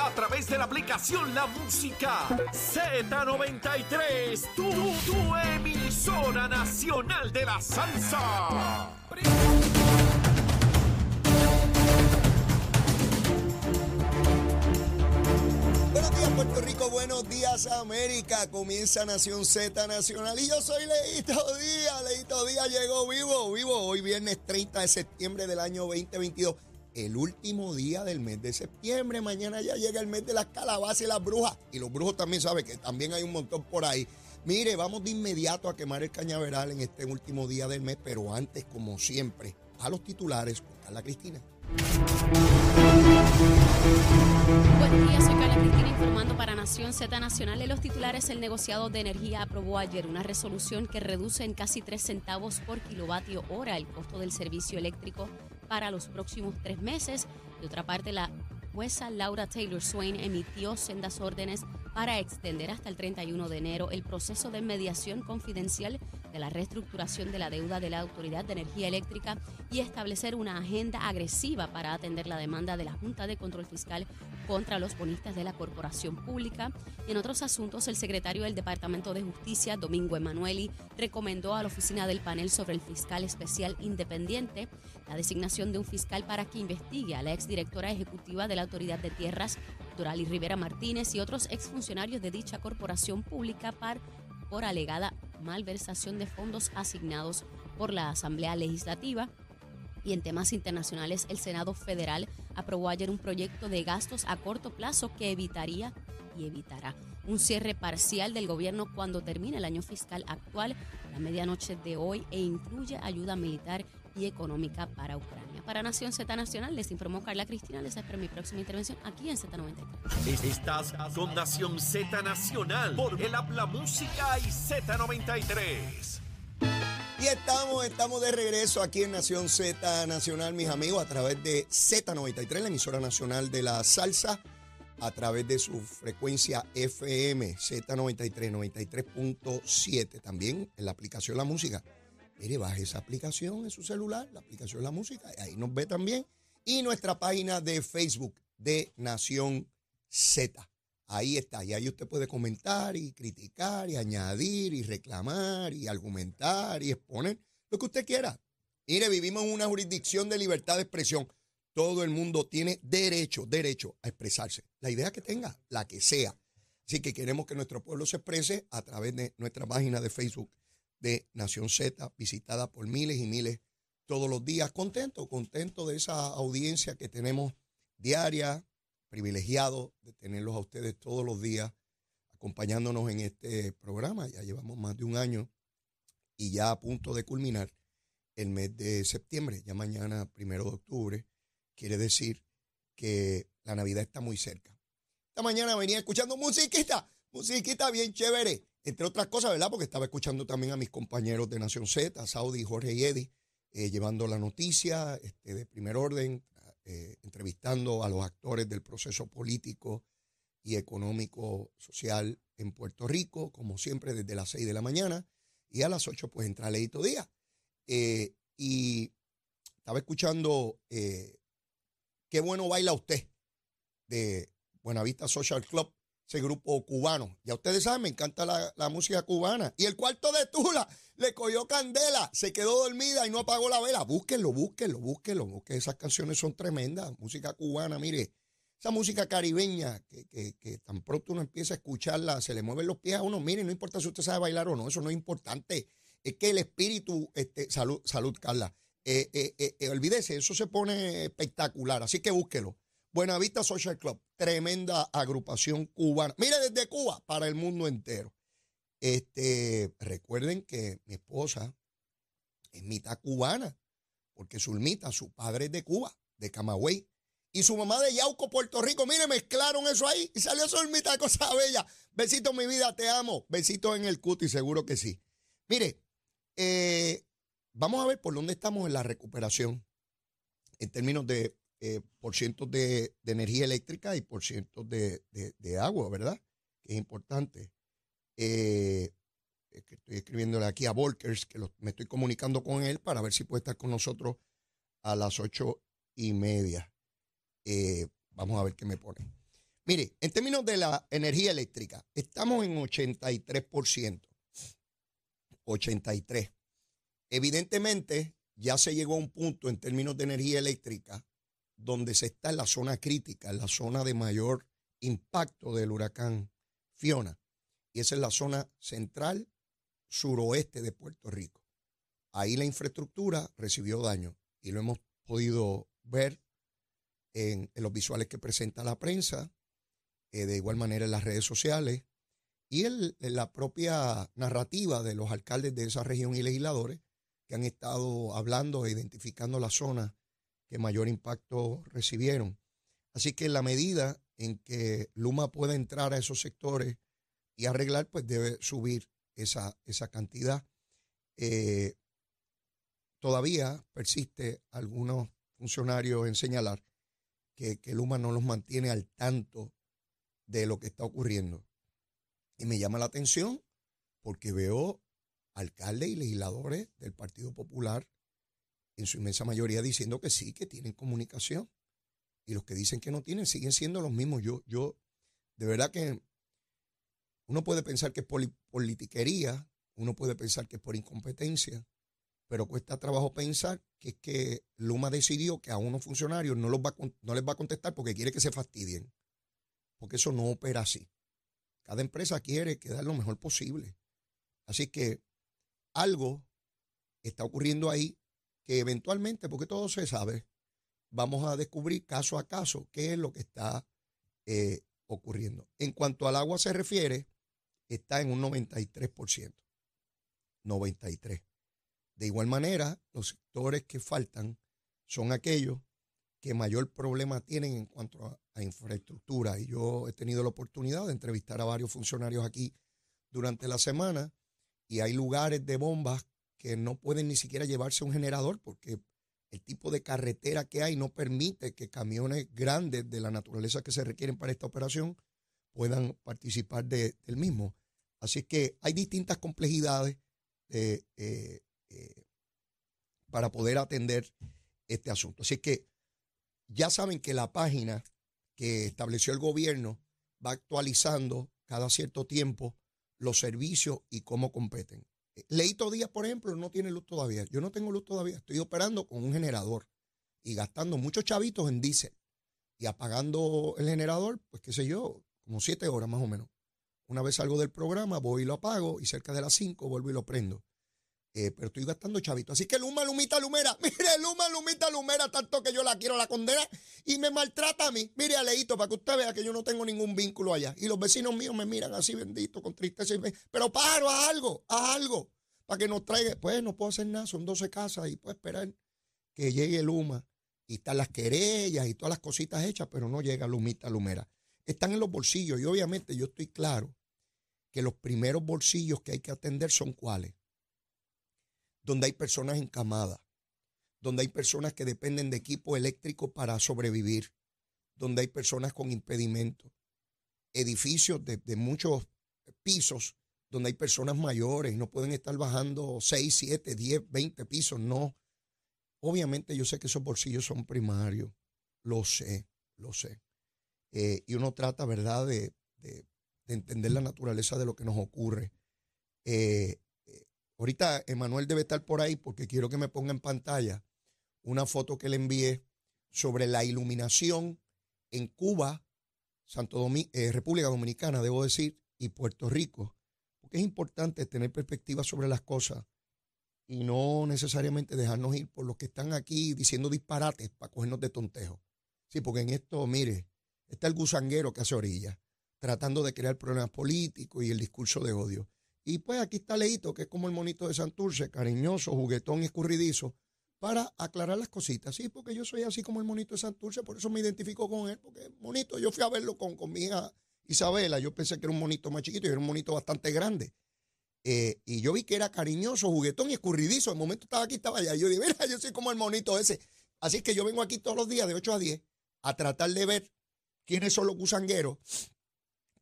A través de la aplicación La Música. Z93. Tu, tu emisora nacional de la salsa. Buenos días Puerto Rico, buenos días América, comienza Nación Z Nacional. Y yo soy Leito Díaz, Leito Díaz llegó vivo, vivo, hoy viernes 30 de septiembre del año 2022, el último día del mes de septiembre, mañana ya llega el mes de las calabazas y las brujas y los brujos también saben que también hay un montón por ahí. Mire, vamos de inmediato a quemar el cañaveral en este último día del mes, pero antes, como siempre, a los titulares con Carla Cristina. Buenos días, soy Carla Cristina informando para Nación Z Nacional. En los titulares, el negociado de energía aprobó ayer una resolución que reduce en casi 3 centavos por kilovatio hora el costo del servicio eléctrico para los próximos tres meses. De otra parte, la jueza Laura Taylor Swain emitió sendas órdenes para extender hasta el 31 de enero el proceso de mediación confidencial de la reestructuración de la deuda de la Autoridad de Energía Eléctrica y establecer una agenda agresiva para atender la demanda de la Junta de Control Fiscal contra los bonistas de la corporación pública. En otros asuntos, el secretario del Departamento de Justicia, Domingo Emanueli, recomendó a la oficina del panel sobre el fiscal especial independiente la designación de un fiscal para que investigue a la exdirectora ejecutiva de la Autoridad de Tierras, Dorali Rivera Martínez, y otros exfuncionarios de dicha corporación pública por alegada malversación de fondos asignados por la Asamblea Legislativa. Y en temas internacionales, el Senado Federal aprobó ayer un proyecto de gastos a corto plazo que evitaría y evitará un cierre parcial del gobierno cuando termine el año fiscal actual, la medianoche de hoy, e incluye ayuda militar y económica para Ucrania. Para Nación Z Nacional, les informó Carla Cristina. Les espero mi próxima intervención aquí en Z93. Estás con Nación Z Nacional por el Habla Música y Z93. Y estamos, estamos de regreso aquí en Nación Z Nacional, mis amigos, a través de Z93, la emisora nacional de la salsa, a través de su frecuencia FM Z93, 93.7, también en la aplicación La Música. Mire, baje esa aplicación en su celular, la aplicación La Música, ahí nos ve también. Y nuestra página de Facebook de Nación Z. Ahí está, y ahí usted puede comentar y criticar y añadir y reclamar y argumentar y exponer lo que usted quiera. Mire, vivimos en una jurisdicción de libertad de expresión. Todo el mundo tiene derecho, derecho a expresarse. La idea que tenga, la que sea. Así que queremos que nuestro pueblo se exprese a través de nuestra página de Facebook de Nación Z, visitada por miles y miles todos los días. Contento, contento de esa audiencia que tenemos diaria, privilegiado de tenerlos a ustedes todos los días acompañándonos en este programa. Ya llevamos más de un año y ya a punto de culminar el mes de septiembre. Ya mañana, primero de octubre, quiere decir que la Navidad está muy cerca. Esta mañana venía escuchando musiquita, musiquita bien chévere, entre otras cosas, ¿verdad? Porque estaba escuchando también a mis compañeros de Nación Z, Saudi, Jorge y Eddie, eh, llevando la noticia este, de primer orden, eh, entrevistando a los actores del proceso político y económico social en Puerto Rico, como siempre desde las 6 de la mañana, y a las 8 pues entra Leito Díaz. Eh, y estaba escuchando eh, Qué bueno baila usted de Buenavista Social Club, ese grupo cubano. Ya ustedes saben, me encanta la, la música cubana. Y el cuarto de Tula le cogió candela, se quedó dormida y no apagó la vela. Búsquenlo, búsquenlo, búsquenlo, porque esas canciones son tremendas. Música cubana, mire, esa música caribeña que, que, que tan pronto uno empieza a escucharla, se le mueven los pies a uno. Mire, no importa si usted sabe bailar o no, eso no es importante. Es que el espíritu, este, salud, salud, Carla. Eh, eh, eh, eh, olvídese, eso se pone espectacular. Así que búsquelo. Buenavista Social Club, tremenda agrupación cubana. Mire, desde Cuba para el mundo entero. Este, recuerden que mi esposa es mitad cubana, porque Zulmita, su padre es de Cuba, de Camagüey, y su mamá de Yauco, Puerto Rico. Mire, mezclaron eso ahí y salió Zulmita, cosa bella. Besito, mi vida, te amo. Besito en el cuti, seguro que sí. Mire, eh, vamos a ver por dónde estamos en la recuperación en términos de eh, por cientos de, energía eléctrica y por cientos de, agua, ¿verdad? Que es importante. Eh, estoy escribiéndole aquí a Volkers, que me estoy comunicando con él para ver si puede estar con nosotros a las ocho y media. Eh, vamos a ver qué me pone. Mire, en términos de la energía eléctrica, estamos en 83%. 83. Evidentemente, ya se llegó a un punto en términos de energía eléctrica donde se está en la zona crítica, en la zona de mayor impacto del huracán Fiona. Y esa es la zona central suroeste de Puerto Rico. Ahí la infraestructura recibió daño y lo hemos podido ver en, los visuales que presenta la prensa, eh, de igual manera en las redes sociales y en la propia narrativa de los alcaldes de esa región y legisladores que han estado hablando e identificando la zona que mayor impacto recibieron. Así que en la medida en que Luma pueda entrar a esos sectores y arreglar, pues debe subir esa, esa cantidad. Eh, todavía persiste algunos funcionarios en señalar que, que Luma no los mantiene al tanto de lo que está ocurriendo. Y me llama la atención porque veo alcaldes y legisladores del Partido Popular en su inmensa mayoría diciendo que sí, que tienen comunicación. Y los que dicen que no tienen siguen siendo los mismos. Yo, yo, de verdad que uno puede pensar que es por politiquería, uno puede pensar que es por incompetencia, pero cuesta trabajo pensar que es que Luma decidió que a unos funcionarios no, los va, no les va a contestar porque quiere que se fastidien. Porque eso no opera así. Cada empresa quiere quedar lo mejor posible. Así que algo está ocurriendo ahí que eventualmente, porque todo se sabe, vamos a descubrir caso a caso qué es lo que está eh, ocurriendo. En cuanto al agua se refiere, está en un 93%. 93%. De igual manera, los sectores que faltan son aquellos que mayor problema tienen en cuanto a, a, infraestructura. Y yo he tenido la oportunidad de entrevistar a varios funcionarios aquí durante la semana y hay lugares de bombas que no pueden ni siquiera llevarse un generador porque el tipo de carretera que hay no permite que camiones grandes de la naturaleza que se requieren para esta operación puedan participar del mismo. Así que hay distintas complejidades eh, eh, eh, para poder atender este asunto. Así que ya saben que la página que estableció el gobierno va actualizando cada cierto tiempo los servicios y cómo competen. Leito Díaz, por ejemplo, no tiene luz todavía. Yo no tengo luz todavía. Estoy operando con un generador y gastando muchos chavitos en diésel y apagando el generador, pues qué sé yo, como siete horas más o menos. Una vez salgo del programa, voy y lo apago y cerca de las cinco vuelvo y lo prendo. Eh, pero estoy gastando chavitos. Así que Luma, Lumita, Lumera. Mire, Luma, Lumita, Lumera, tanto que yo la quiero, la condena y me maltrata a mí. Mire, Aleito, para que usted vea que yo no tengo ningún vínculo allá. Y los vecinos míos me miran así, bendito, con tristeza. Y me, pero paro, a algo, a algo, para que nos traiga. Pues no puedo hacer nada, son 12 casas y puedo esperar que llegue Luma. Y están las querellas y todas las cositas hechas, pero no llega Lumita, Lumera. Están en los bolsillos y obviamente yo estoy claro que los primeros bolsillos que hay que atender son cuáles donde hay personas encamadas, donde hay personas que dependen de equipo eléctrico para sobrevivir, donde hay personas con impedimentos, edificios de, muchos pisos donde hay personas mayores, no pueden estar bajando 6, 7, 10, 20 pisos, no. Obviamente yo sé que esos bolsillos son primarios, lo sé, lo sé. Eh, y uno trata, ¿verdad?, de, entender la naturaleza de lo que nos ocurre. Eh, Ahorita Emanuel debe estar por ahí porque quiero que me ponga en pantalla una foto que le envié sobre la iluminación en Cuba, Santo eh, República Dominicana, debo decir, y Puerto Rico. Porque es importante tener perspectiva sobre las cosas y no necesariamente dejarnos ir por los que están aquí diciendo disparates para cogernos de tontejo. Sí, porque en esto, mire, está el gusanguero que hace orilla, tratando de crear problemas políticos y el discurso de odio. Y pues aquí está Leito, que es como el monito de Santurce, cariñoso, juguetón escurridizo, para aclarar las cositas. Sí, porque yo soy así como el monito de Santurce, por eso me identifico con él, porque monito, yo fui a verlo con, mi hija Isabela, yo pensé que era un monito más chiquito y era un monito bastante grande. eh, y yo vi que era cariñoso, juguetón y escurridizo. De momento estaba aquí, estaba allá. Yo dije, mira, yo soy como el monito ese. Así que yo vengo aquí todos los días de 8 a 10 a tratar de ver quiénes son los gusangueros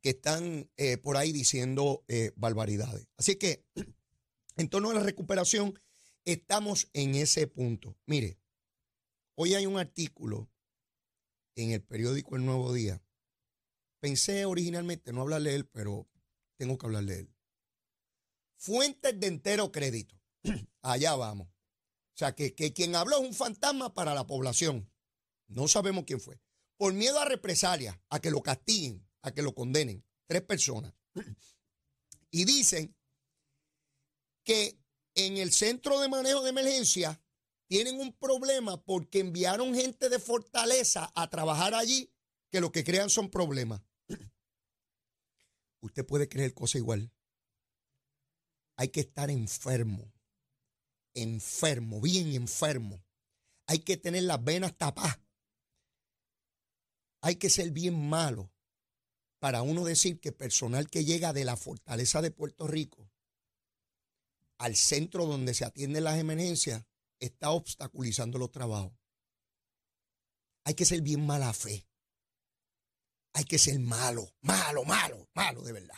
que están eh, por ahí diciendo eh, barbaridades. Así que, en torno a la recuperación, estamos en ese punto. Mire, hoy hay un artículo en el periódico El Nuevo Día. Pensé originalmente no hablarle él, pero tengo que hablarle él. Fuentes de entero crédito. Allá vamos. O sea, que, que quien habló es un fantasma para la población. No sabemos quién fue. Por miedo a represalias, a que lo castiguen, a que lo condenen. Tres personas. Y dicen que en el centro de manejo de emergencia tienen un problema porque enviaron gente de Fortaleza a trabajar allí que lo que crean son problemas. Usted puede creer cosa igual. Hay que estar enfermo, enfermo, bien enfermo. Hay que tener las venas tapadas. Hay que ser bien malo para uno decir que personal que llega de la fortaleza de Puerto Rico al centro donde se atienden las emergencias está obstaculizando los trabajos. Hay que ser bien mala fe. Hay que ser malo, malo, malo, malo de verdad.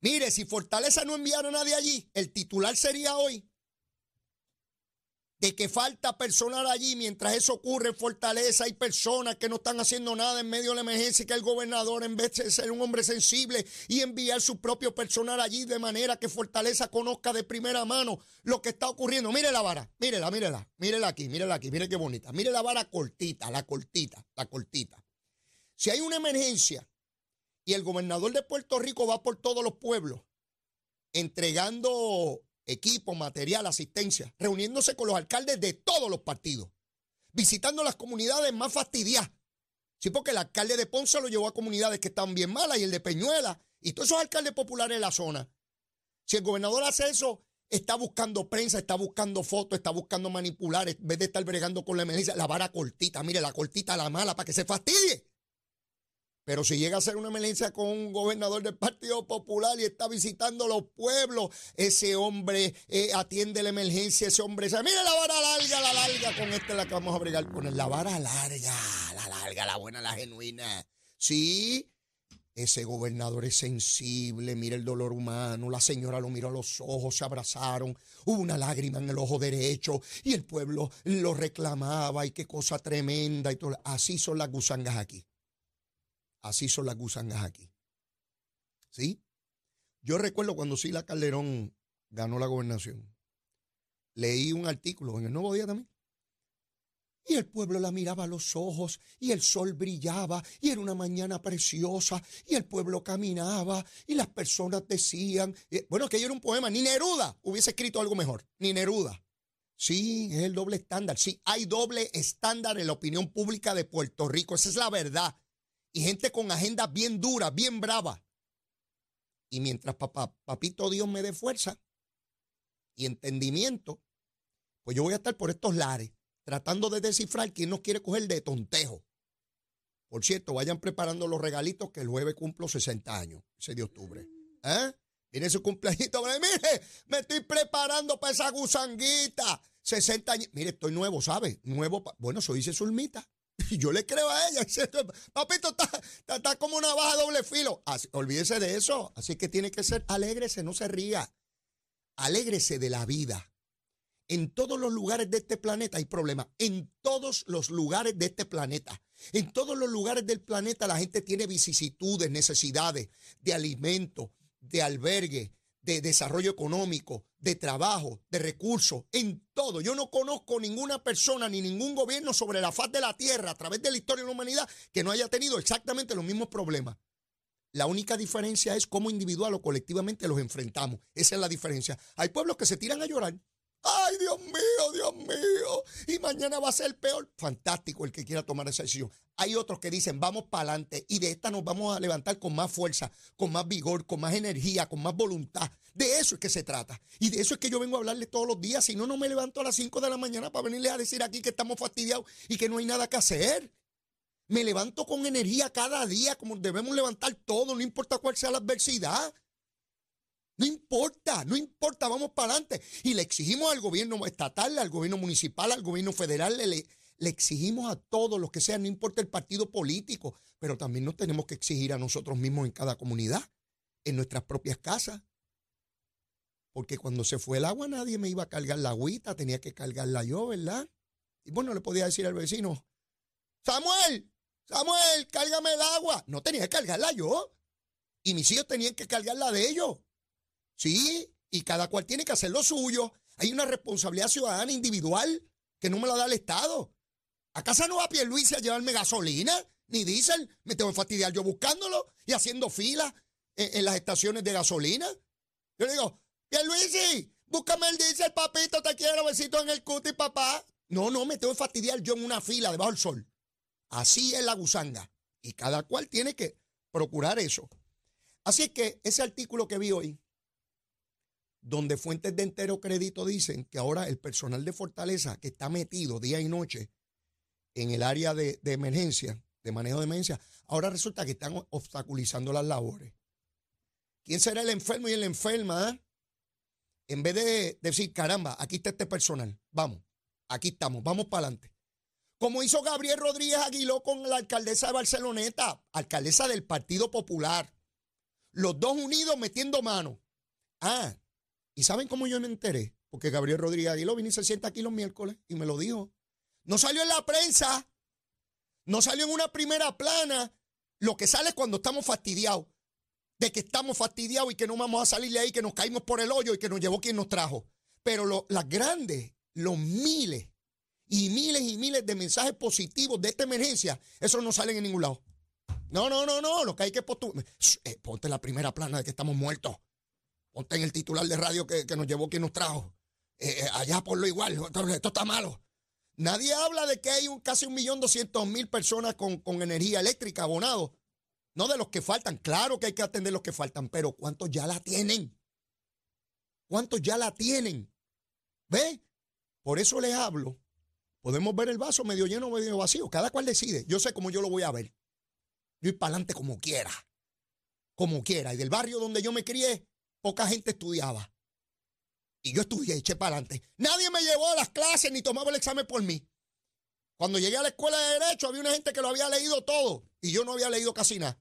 Mire, si Fortaleza no enviara a nadie allí, el titular sería hoy de que falta personal allí. Mientras eso ocurre en Fortaleza, hay personas que no están haciendo nada en medio de la emergencia y que el gobernador, en vez de ser un hombre sensible y enviar su propio personal allí de manera que Fortaleza conozca de primera mano lo que está ocurriendo. Mire la vara, mírela, mírela, mírela aquí, mírela aquí, mire qué bonita. Mire la vara cortita, la cortita, la cortita. Si hay una emergencia y el gobernador de Puerto Rico va por todos los pueblos entregando equipo, material, asistencia, reuniéndose con los alcaldes de todos los partidos, visitando las comunidades más fastidiadas. Sí, porque el alcalde de Ponce lo llevó a comunidades que están bien malas y el de Peñuela y todos esos alcaldes populares de la zona. Si el gobernador hace eso, está buscando prensa, está buscando fotos, está buscando manipular, en vez de estar bregando con la emergencia, la vara cortita, mire, la cortita, la mala, para que se fastidie. Pero si llega a ser una emergencia con un gobernador del Partido Popular y está visitando los pueblos, ese hombre eh, atiende la emergencia, ese hombre dice, mire la vara larga, la larga, con esta es la que vamos a bregar con él. La vara larga, la larga, la buena, la genuina. Sí, ese gobernador es sensible, mira el dolor humano, la señora lo miró a los ojos, se abrazaron, hubo una lágrima en el ojo derecho y el pueblo lo reclamaba y qué cosa tremenda. Así son las gusangas aquí. Así son las gusangas aquí. ¿Sí? Yo recuerdo cuando Sila Calderón ganó la gobernación. Leí un artículo en el Nuevo Día también. Y el pueblo la miraba a los ojos y el sol brillaba y era una mañana preciosa y el pueblo caminaba y las personas decían, eh, bueno, que yo era un poema, ni Neruda hubiese escrito algo mejor, ni Neruda. Sí, es el doble estándar, sí, hay doble estándar en la opinión pública de Puerto Rico, esa es la verdad y gente con agendas bien duras, bien bravas. Y mientras papá, papito Dios me dé fuerza y entendimiento, pues yo voy a estar por estos lares, tratando de descifrar quién nos quiere coger de tontejo. Por cierto, vayan preparando los regalitos que el jueves cumplo 60 años, ese de octubre. ¿Eh? Viene su cumpleaños. Mire, me estoy preparando para esa gusanguita. 60 años. Mire, estoy nuevo, ¿sabe? Nuevo. Bueno, soy dice Zulmita. Y yo le creo a ella. Papito, está, está, como una baja doble filo. olvídese de eso. Así que tiene que ser alégrese, no se ría. Alégrese de la vida. En todos los lugares de este planeta hay problemas. En todos los lugares de este planeta. En todos los lugares del planeta la gente tiene vicisitudes, necesidades de alimento, de albergue, de desarrollo económico, de trabajo, de recursos, en todo. Yo no conozco ninguna persona ni ningún gobierno sobre la faz de la tierra a través de la historia de la humanidad que no haya tenido exactamente los mismos problemas. La única diferencia es cómo individual o colectivamente los enfrentamos. Esa es la diferencia. Hay pueblos que se tiran a llorar. Ay, Dios mío, Dios mío. Mañana va a ser peor. Fantástico el que quiera tomar esa decisión. Hay otros que dicen, vamos para adelante y de esta nos vamos a levantar con más fuerza, con más vigor, con más energía, con más voluntad. De eso es que se trata. Y de eso es que yo vengo a hablarle todos los días. Si no, no me levanto a las 5 de la mañana para venirles a decir aquí que estamos fastidiados y que no hay nada que hacer. Me levanto con energía cada día, como debemos levantar todo, no importa cuál sea la adversidad. No importa, no importa, vamos para adelante. Y le exigimos al gobierno estatal, al gobierno municipal, al gobierno federal, le, le exigimos a todos los que sean, no importa el partido político, pero también nos tenemos que exigir a nosotros mismos en cada comunidad, en nuestras propias casas. Porque cuando se fue el agua nadie me iba a cargar la agüita, tenía que cargarla yo, ¿verdad? Y bueno, le podía decir al vecino, Samuel, Samuel, cárgame el agua. No tenía que cargarla yo. Y mis hijos tenían que cargarla de ellos. Sí, y cada cual tiene que hacer lo suyo. Hay una responsabilidad ciudadana individual que no me la da el Estado. ¿A casa no va Luis a llevarme gasolina? Ni diésel. Me tengo que fastidiar yo buscándolo y haciendo fila en, las estaciones de gasolina. Yo le digo, Pierluisi, búscame el diésel, papito, te quiero, besito en el cuti, papá. No, no, me tengo que fastidiar yo en una fila debajo del sol. Así es la gusanga. Y cada cual tiene que procurar eso. Así que ese artículo que vi hoy donde fuentes de entero crédito dicen que ahora el personal de Fortaleza que está metido día y noche en el área de, emergencia, de manejo de emergencia, ahora resulta que están obstaculizando las labores. ¿Quién será el enfermo y el enferma? Ah? En vez de decir, caramba, aquí está este personal, vamos, aquí estamos, vamos para adelante. Como hizo Gabriel Rodríguez Aguiló con la alcaldesa de Barceloneta, alcaldesa del Partido Popular. Los dos unidos metiendo mano. Ah, ¿Y saben cómo yo me enteré? Porque Gabriel Rodríguez Aguiló vino y se sienta aquí los miércoles y me lo dijo. No salió en la prensa, no salió en una primera plana. Lo que sale es cuando estamos fastidiados, de que estamos fastidiados y que no vamos a salir de ahí, que nos caímos por el hoyo y que nos llevó quien nos trajo. Pero las grandes, los miles y miles y miles de mensajes positivos de esta emergencia, esos no salen en ningún lado. No, no, no, no, lo que hay que postular. Eh, ponte la primera plana de que estamos muertos. Ponte en el titular de radio que, nos llevó quien nos trajo. Eh, eh, allá por lo igual, esto está malo. Nadie habla de que hay un, casi un millón doscientos mil personas con, con energía eléctrica abonados. No de los que faltan. Claro que hay que atender los que faltan, pero ¿cuántos ya la tienen? ¿Cuántos ya la tienen? ¿Ve? Por eso les hablo. Podemos ver el vaso medio lleno o medio vacío. Cada cual decide. Yo sé cómo yo lo voy a ver. Yo ir para adelante como quiera. Como quiera. Y del barrio donde yo me crié, poca gente estudiaba. Y yo estudié, eché para adelante. Nadie me llevó a las clases ni tomaba el examen por mí. Cuando llegué a la escuela de Derecho había una gente que lo había leído todo y yo no había leído casi nada.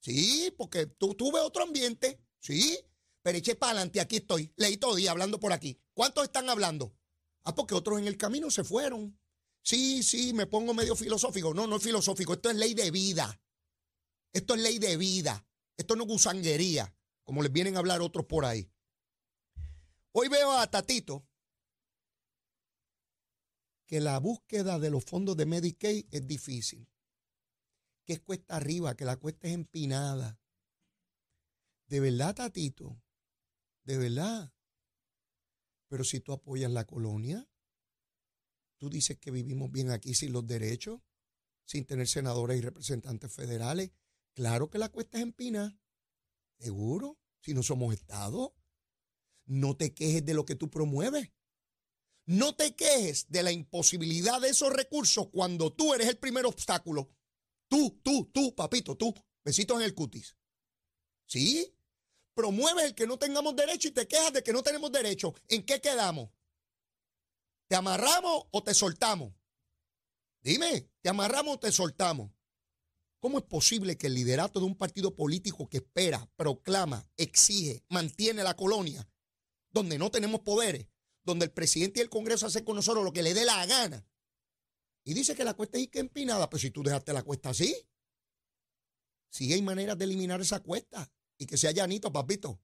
Sí, porque tuve otro ambiente, sí, pero eché para adelante, aquí estoy. Leí todo día hablando por aquí. ¿Cuántos están hablando? Ah, porque otros en el camino se fueron. Sí, sí, me pongo medio filosófico. No, no es filosófico, esto es ley de vida. Esto es ley de vida. Esto no es gusanguería como les vienen a hablar otros por ahí. Hoy veo a Tatito que la búsqueda de los fondos de Medicaid es difícil, que es cuesta arriba, que la cuesta es empinada. De verdad, Tatito, de verdad. Pero si tú apoyas la colonia, tú dices que vivimos bien aquí sin los derechos, sin tener senadores y representantes federales. Claro que la cuesta es empinada. Seguro, si no somos Estado. No te quejes de lo que tú promueves. No te quejes de la imposibilidad de esos recursos cuando tú eres el primer obstáculo. Tú, tú, tú, papito, tú. Besitos en el cutis. ¿Sí? Promueves el que no tengamos derecho y te quejas de que no tenemos derecho. ¿En qué quedamos? ¿Te amarramos o te soltamos? Dime, ¿te amarramos o te soltamos? ¿Cómo es posible que el liderato de un partido político que espera, proclama, exige, mantiene la colonia, donde no tenemos poderes, donde el presidente y el Congreso hacen con nosotros lo que le dé la gana, y dice que la cuesta es empinada, pues si tú dejaste la cuesta así, sí hay maneras de eliminar esa cuesta y que sea llanito, papito.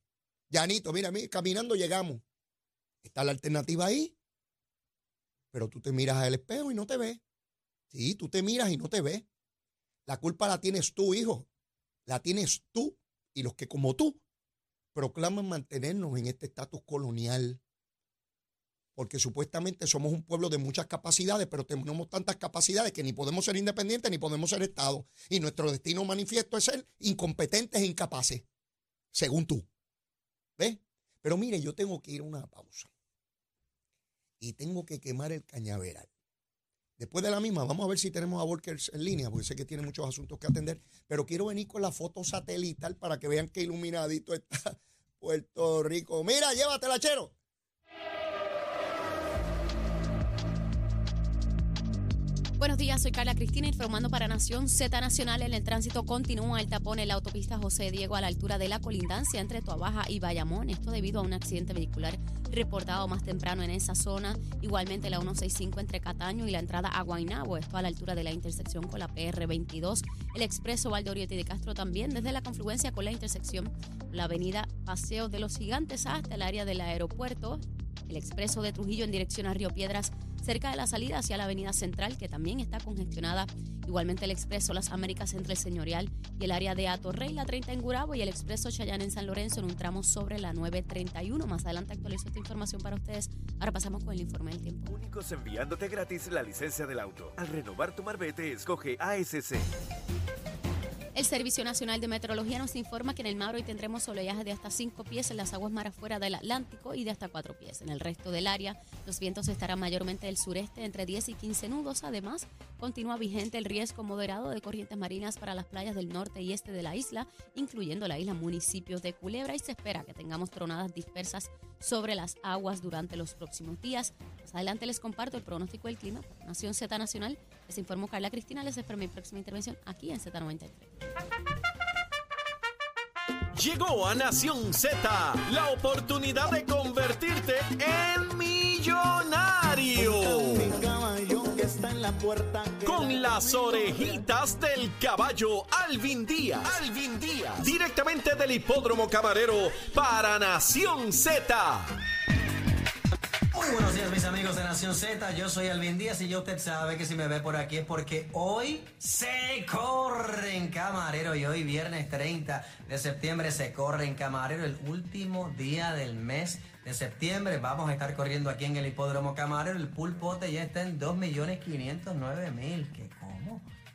Llanito, mira, mira, caminando llegamos. Está la alternativa ahí. Pero tú te miras al espejo y no te ves. Sí, tú te miras y no te ves. La culpa la tienes tú, hijo. La tienes tú y los que como tú proclaman mantenernos en este estatus colonial. Porque supuestamente somos un pueblo de muchas capacidades, pero tenemos tantas capacidades que ni podemos ser independientes ni podemos ser Estado. Y nuestro destino manifiesto es ser incompetentes e incapaces, según tú. ¿Ves? Pero mire, yo tengo que ir a una pausa. Y tengo que quemar el cañaveral. Después de la misma, vamos a ver si tenemos a Workers en línea, porque sé que tiene muchos asuntos que atender, pero quiero venir con la foto satelital para que vean qué iluminadito está Puerto Rico. Mira, llévatela, chero. Buenos días, soy Carla Cristina informando para Nación Z Nacional. En el tránsito continúa el tapón en la autopista José Diego a la altura de la colindancia entre Tuabaja y Bayamón. Esto debido a un accidente vehicular reportado más temprano en esa zona. Igualmente la 165 entre Cataño y la entrada a Guaynabo, esto a la altura de la intersección con la PR22. El expreso Valdoriotti de Castro también desde la confluencia con la intersección la avenida Paseo de los Gigantes hasta el área del aeropuerto. El expreso de Trujillo en dirección a Río Piedras cerca de la salida hacia la Avenida Central, que también está congestionada. Igualmente el expreso Las Américas entre el Señorial y el área de Atorrey, la 30 en Gurabo y el expreso Chayán en San Lorenzo en un tramo sobre la 931. Más adelante actualizo esta información para ustedes. Ahora pasamos con el informe del tiempo. Únicos enviándote gratis la licencia del auto. Al renovar tu marbete, escoge ASC. El Servicio Nacional de Meteorología nos informa que en el mar hoy tendremos oleaje de hasta 5 pies en las aguas mar afuera del Atlántico y de hasta 4 pies. En el resto del área, los vientos estarán mayormente del sureste entre 10 y 15 nudos. Además, continúa vigente el riesgo moderado de corrientes marinas para las playas del norte y este de la isla, incluyendo la isla municipios de Culebra, y se espera que tengamos tronadas dispersas sobre las aguas durante los próximos días. Más adelante les comparto el pronóstico del clima. Nación Z Nacional, les informó Carla Cristina. Les espero mi próxima intervención aquí en Z93. Llegó a Nación Z la oportunidad de convertirte en millonario. Con las orejitas del caballo Alvin Díaz. Alvin Díaz. Directamente del hipódromo camarero para Nación Z. Muy buenos días mis amigos de Nación Z, yo soy Alvin Díaz y ya usted sabe que si me ve por aquí es porque hoy se corre en Camarero y hoy viernes 30 de septiembre se corre en Camarero, el último día del mes de septiembre. Vamos a estar corriendo aquí en el hipódromo Camarero, el pulpote ya está en 2.509.000, ¿qué?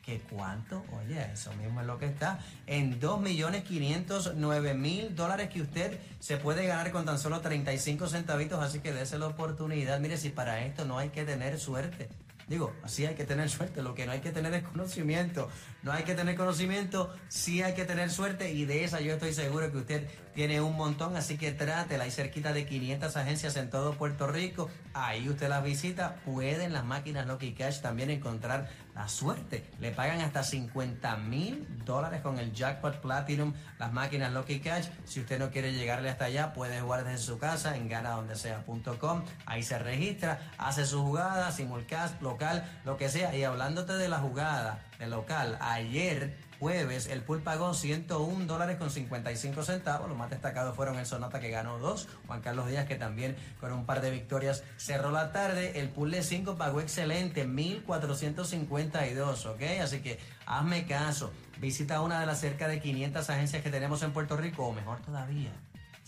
¿Qué cuánto? Oye, eso mismo es lo que está en 2.509.000 dólares que usted se puede ganar con tan solo 35 centavitos, así que dése la oportunidad. Mire, si para esto no hay que tener suerte. Digo, así hay que tener suerte, lo que no hay que tener es conocimiento. No hay que tener conocimiento, sí hay que tener suerte y de esa yo estoy seguro que usted tiene un montón, así que trátela. Hay cerquita de 500 agencias en todo Puerto Rico. Ahí usted las visita. Pueden las máquinas Lucky Cash también encontrar la suerte. Le pagan hasta 50 mil dólares con el Jackpot Platinum, las máquinas Lucky Cash. Si usted no quiere llegarle hasta allá, puede jugar desde su casa en ganadondesea.com. Ahí se registra, hace su jugada, simulcast, local, lo que sea. Y hablándote de la jugada, de local, ayer jueves el pool pagó 101 dólares con 55 centavos. Los más destacados fueron el Sonata que ganó dos, Juan Carlos Díaz que también con un par de victorias cerró la tarde. El pool de 5 pagó excelente, 1452, ¿ok? Así que hazme caso. Visita una de las cerca de 500 agencias que tenemos en Puerto Rico, o mejor todavía,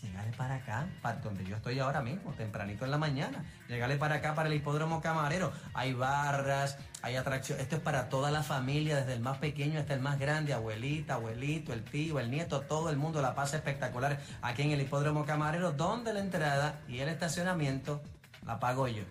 Llegale para acá, para donde yo estoy ahora mismo, tempranito en la mañana. Llegale para acá, para el hipódromo camarero. Hay barras, hay atracciones. Esto es para toda la familia, desde el más pequeño hasta el más grande, abuelita, abuelito, el tío, el nieto, todo el mundo la pasa espectacular aquí en el hipódromo camarero, donde la entrada y el estacionamiento la pago yo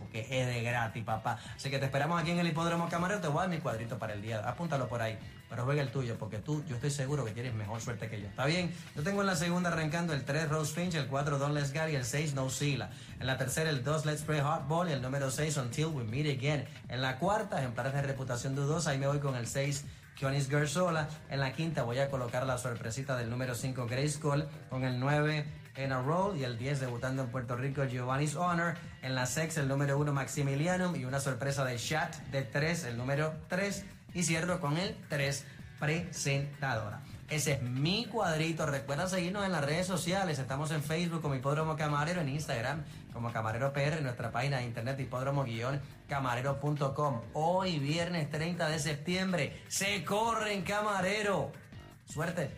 porque es de gratis, papá. Así que te esperamos aquí en el Hipódromo Camarero. Te voy a dar mi cuadrito para el día. Apúntalo por ahí. Pero juega el tuyo, porque tú, yo estoy seguro que tienes mejor suerte que yo. ¿Está bien? Yo tengo en la segunda arrancando el 3 Rose Finch, el 4 Don Let's Go y el 6 No Sila. En la tercera el 2 Let's Play Hardball y el número 6 Until We Meet Again. En la cuarta, ejemplares de reputación dudosa, ahí me voy con el 6 Kionis Gersola. En la quinta voy a colocar la sorpresita del número 5 Grace Cole con el 9 en a roll y el 10 debutando en Puerto Rico Giovanni's Honor. En la sexta el número 1 Maximilianum y una sorpresa de Chat de 3, el número 3. Y cierro con el 3 presentadora. Ese es mi cuadrito. Recuerda seguirnos en las redes sociales. Estamos en Facebook como Hipódromo Camarero, en Instagram como Camarero PR, en nuestra página de internet hipódromo-camarero.com. Hoy, viernes 30 de septiembre, se corre en Camarero. Suerte.